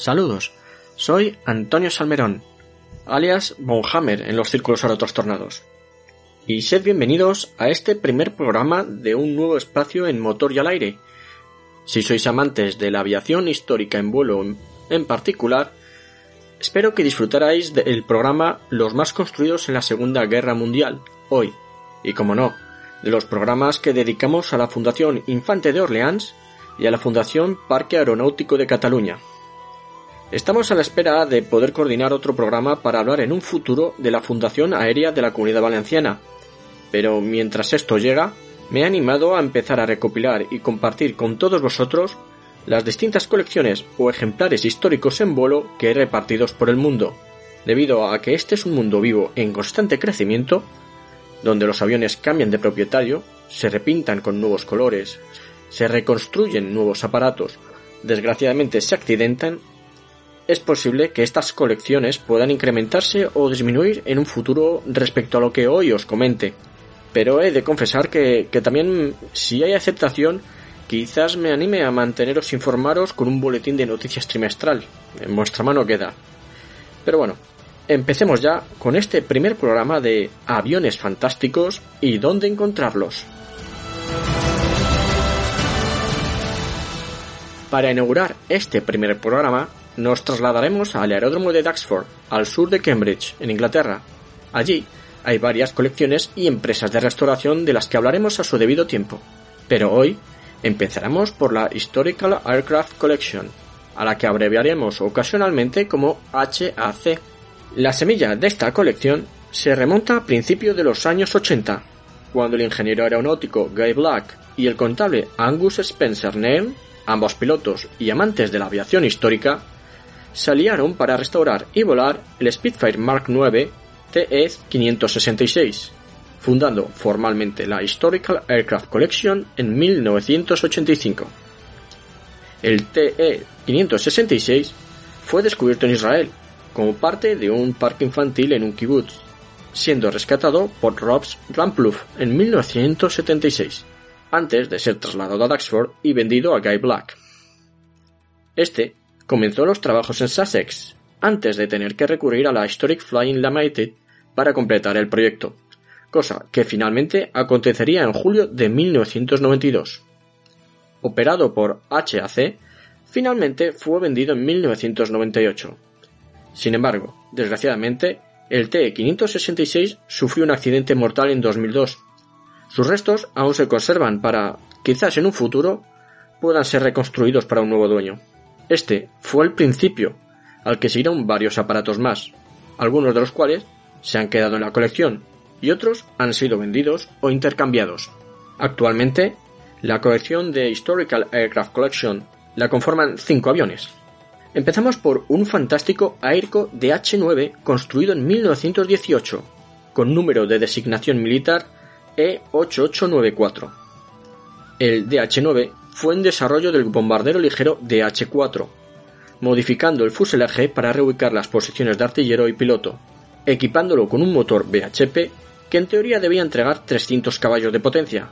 Saludos, soy Antonio Salmerón, alias Bonhammer en los círculos tornados. Y sed bienvenidos a este primer programa de un nuevo espacio en motor y al aire. Si sois amantes de la aviación histórica en vuelo en particular, espero que disfrutarais del programa Los más construidos en la Segunda Guerra Mundial, hoy, y como no, de los programas que dedicamos a la Fundación Infante de Orleans y a la Fundación Parque Aeronáutico de Cataluña. Estamos a la espera de poder coordinar otro programa para hablar en un futuro de la Fundación Aérea de la Comunidad Valenciana, pero mientras esto llega, me he animado a empezar a recopilar y compartir con todos vosotros las distintas colecciones o ejemplares históricos en vuelo que he repartidos por el mundo, debido a que este es un mundo vivo en constante crecimiento, donde los aviones cambian de propietario, se repintan con nuevos colores, se reconstruyen nuevos aparatos, desgraciadamente se accidentan es posible que estas colecciones puedan incrementarse o disminuir en un futuro respecto a lo que hoy os comente. Pero he de confesar que, también, si hay aceptación, quizás me anime a manteneros informaros con un boletín de noticias trimestral. En vuestra mano queda. Pero bueno, empecemos ya con este primer programa de aviones fantásticos y dónde encontrarlos. Para inaugurar este primer programa, nos trasladaremos al aeródromo de Duxford, al sur de Cambridge, en Inglaterra. Allí hay varias colecciones y empresas de restauración de las que hablaremos a su debido tiempo. Pero hoy empezaremos por la Historical Aircraft Collection, a la que abreviaremos ocasionalmente como HAC. La semilla de esta colección se remonta a principios de los años 80, cuando el ingeniero aeronáutico Guy Black y el contable Angus Spencer Neil, ambos pilotos y amantes de la aviación histórica, se aliaron para restaurar y volar el Spitfire Mark IX TE-566, fundando formalmente la Historical Aircraft Collection en 1985. El TE-566 fue descubierto en Israel como parte de un parque infantil en un kibbutz, siendo rescatado por Robs Rampluff en 1976, antes de ser trasladado a Duxford y vendido a Guy Black. Este comenzó los trabajos en Sussex, antes de tener que recurrir a la Historic Flying Limited para completar el proyecto, cosa que finalmente acontecería en julio de 1992. Operado por HAC, finalmente fue vendido en 1998. Sin embargo, desgraciadamente, el T-566 sufrió un accidente mortal en 2002. Sus restos aún se conservan para, quizás en un futuro, puedan ser reconstruidos para un nuevo dueño. Este fue el principio, al que siguieron varios aparatos más, algunos de los cuales se han quedado en la colección y otros han sido vendidos o intercambiados. Actualmente, la colección de Historical Aircraft Collection la conforman cinco aviones. Empezamos por un fantástico Airco DH-9 construido en 1918, con número de designación militar E8894. El DH-9 fue en desarrollo del bombardero ligero DH-4, modificando el fuselaje para reubicar las posiciones de artillero y piloto, equipándolo con un motor BHP que en teoría debía entregar 300 caballos de potencia,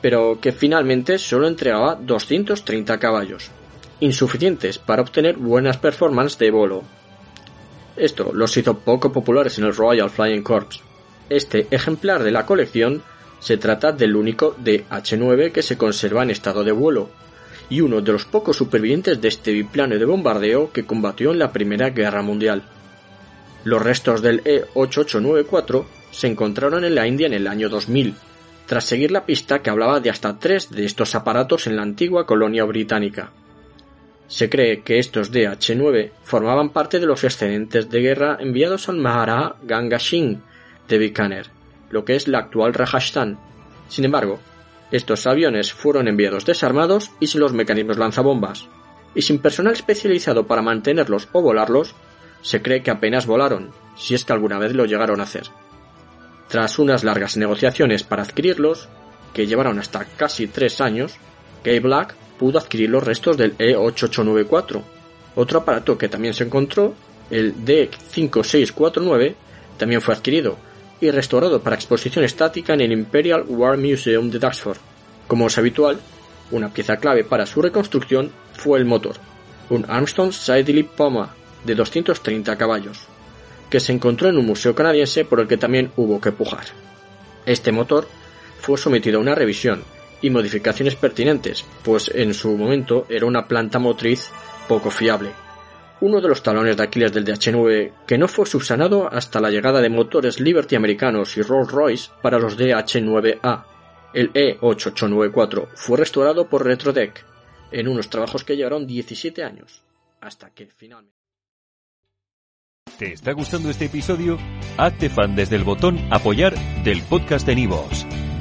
pero que finalmente solo entregaba 230 caballos, insuficientes para obtener buenas performances de vuelo. Esto los hizo poco populares en el Royal Flying Corps. Este ejemplar de la colección se trata del único DH-9 que se conserva en estado de vuelo, y uno de los pocos supervivientes de este biplano de bombardeo que combatió en la Primera Guerra Mundial. Los restos del E-8894 se encontraron en la India en el año 2000, tras seguir la pista que hablaba de hasta tres de estos aparatos en la antigua colonia británica. Se cree que estos DH-9 formaban parte de los excedentes de guerra enviados al Maharaja Ganga de Bikaner, lo que es la actual Rajasthan. Sin embargo, estos aviones fueron enviados desarmados y sin los mecanismos lanzabombas, y sin personal especializado para mantenerlos o volarlos, se cree que apenas volaron, si es que alguna vez lo llegaron a hacer. Tras unas largas negociaciones para adquirirlos, que llevaron hasta casi tres años, Gay Black pudo adquirir los restos del E8894. Otro aparato que también se encontró, el D5649, también fue adquirido, y restaurado para exposición estática en el Imperial War Museum de Duxford. Como es habitual, una pieza clave para su reconstrucción fue el motor, un Armstrong Siddeley Poma de 230 caballos, que se encontró en un museo canadiense por el que también hubo que pujar. Este motor fue sometido a una revisión y modificaciones pertinentes, pues en su momento era una planta motriz poco fiable. Uno de los talones de Aquiles del DH9 que no fue subsanado hasta la llegada de motores Liberty americanos y Rolls-Royce para los DH9A. El E8894 fue restaurado por Retrodeck en unos trabajos que llevaron 17 años, hasta que finalmente. ¿Te está gustando este episodio? Hazte fan desde el botón Apoyar del podcast de Nivos.